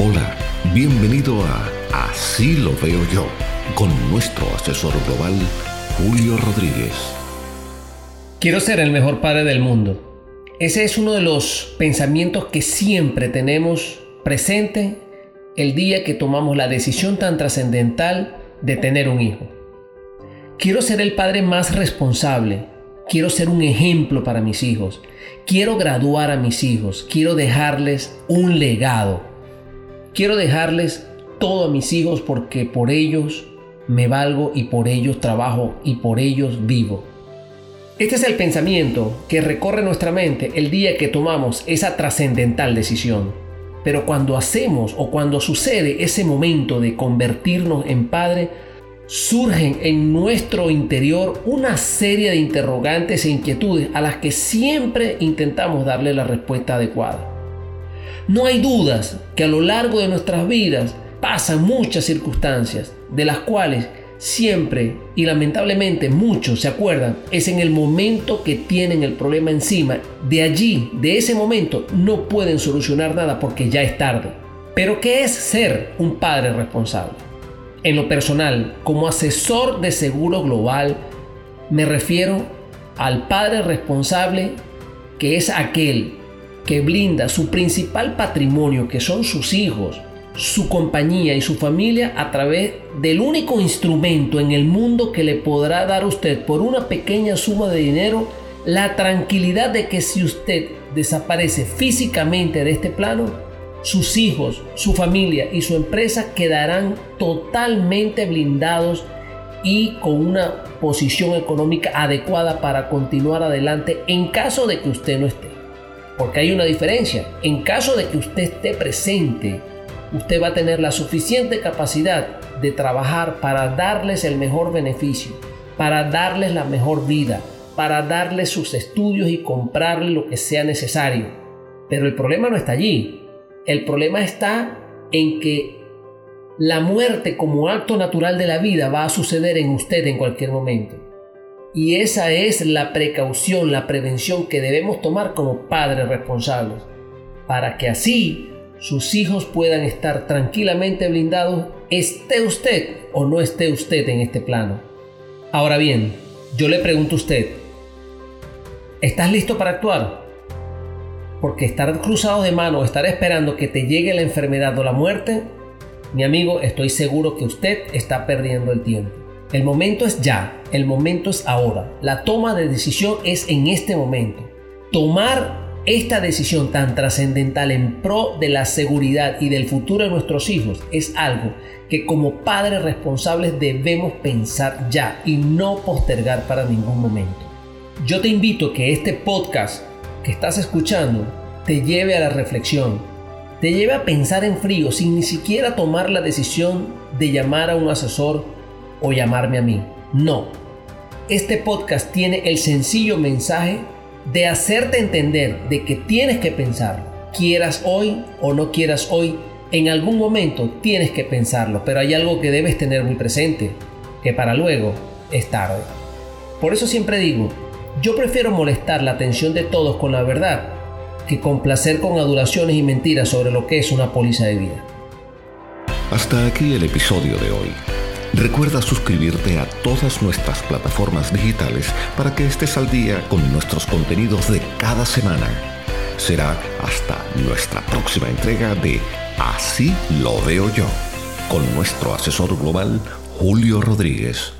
Hola, bienvenido a Así lo veo yo con nuestro asesor global Julio Rodríguez. Quiero ser el mejor padre del mundo. Ese es uno de los pensamientos que siempre tenemos presente el día que tomamos la decisión tan trascendental de tener un hijo. Quiero ser el padre más responsable. Quiero ser un ejemplo para mis hijos. Quiero graduar a mis hijos. Quiero dejarles un legado. Quiero dejarles todo a mis hijos porque por ellos me valgo y por ellos trabajo y por ellos vivo. Este es el pensamiento que recorre nuestra mente el día que tomamos esa trascendental decisión. Pero cuando hacemos o cuando sucede ese momento de convertirnos en padre, surgen en nuestro interior una serie de interrogantes e inquietudes a las que siempre intentamos darle la respuesta adecuada. No hay dudas que a lo largo de nuestras vidas pasan muchas circunstancias de las cuales siempre y lamentablemente muchos se acuerdan es en el momento que tienen el problema encima. De allí, de ese momento, no pueden solucionar nada porque ya es tarde. Pero ¿qué es ser un padre responsable? En lo personal, como asesor de seguro global, me refiero al padre responsable que es aquel que blinda su principal patrimonio, que son sus hijos, su compañía y su familia a través del único instrumento en el mundo que le podrá dar a usted por una pequeña suma de dinero la tranquilidad de que si usted desaparece físicamente de este plano, sus hijos, su familia y su empresa quedarán totalmente blindados y con una posición económica adecuada para continuar adelante en caso de que usted no esté. Porque hay una diferencia. En caso de que usted esté presente, usted va a tener la suficiente capacidad de trabajar para darles el mejor beneficio, para darles la mejor vida, para darles sus estudios y comprarles lo que sea necesario. Pero el problema no está allí. El problema está en que la muerte como acto natural de la vida va a suceder en usted en cualquier momento. Y esa es la precaución, la prevención que debemos tomar como padres responsables, para que así sus hijos puedan estar tranquilamente blindados, esté usted o no esté usted en este plano. Ahora bien, yo le pregunto a usted, ¿estás listo para actuar? Porque estar cruzado de mano, estar esperando que te llegue la enfermedad o la muerte, mi amigo, estoy seguro que usted está perdiendo el tiempo. El momento es ya, el momento es ahora. La toma de decisión es en este momento. Tomar esta decisión tan trascendental en pro de la seguridad y del futuro de nuestros hijos es algo que como padres responsables debemos pensar ya y no postergar para ningún momento. Yo te invito que este podcast que estás escuchando te lleve a la reflexión, te lleve a pensar en frío sin ni siquiera tomar la decisión de llamar a un asesor o llamarme a mí. No. Este podcast tiene el sencillo mensaje de hacerte entender de que tienes que pensarlo. Quieras hoy o no quieras hoy, en algún momento tienes que pensarlo, pero hay algo que debes tener muy presente, que para luego es tarde. Por eso siempre digo, yo prefiero molestar la atención de todos con la verdad que complacer con adulaciones y mentiras sobre lo que es una póliza de vida. Hasta aquí el episodio de hoy. Recuerda suscribirte a todas nuestras plataformas digitales para que estés al día con nuestros contenidos de cada semana. Será hasta nuestra próxima entrega de Así lo veo yo, con nuestro asesor global Julio Rodríguez.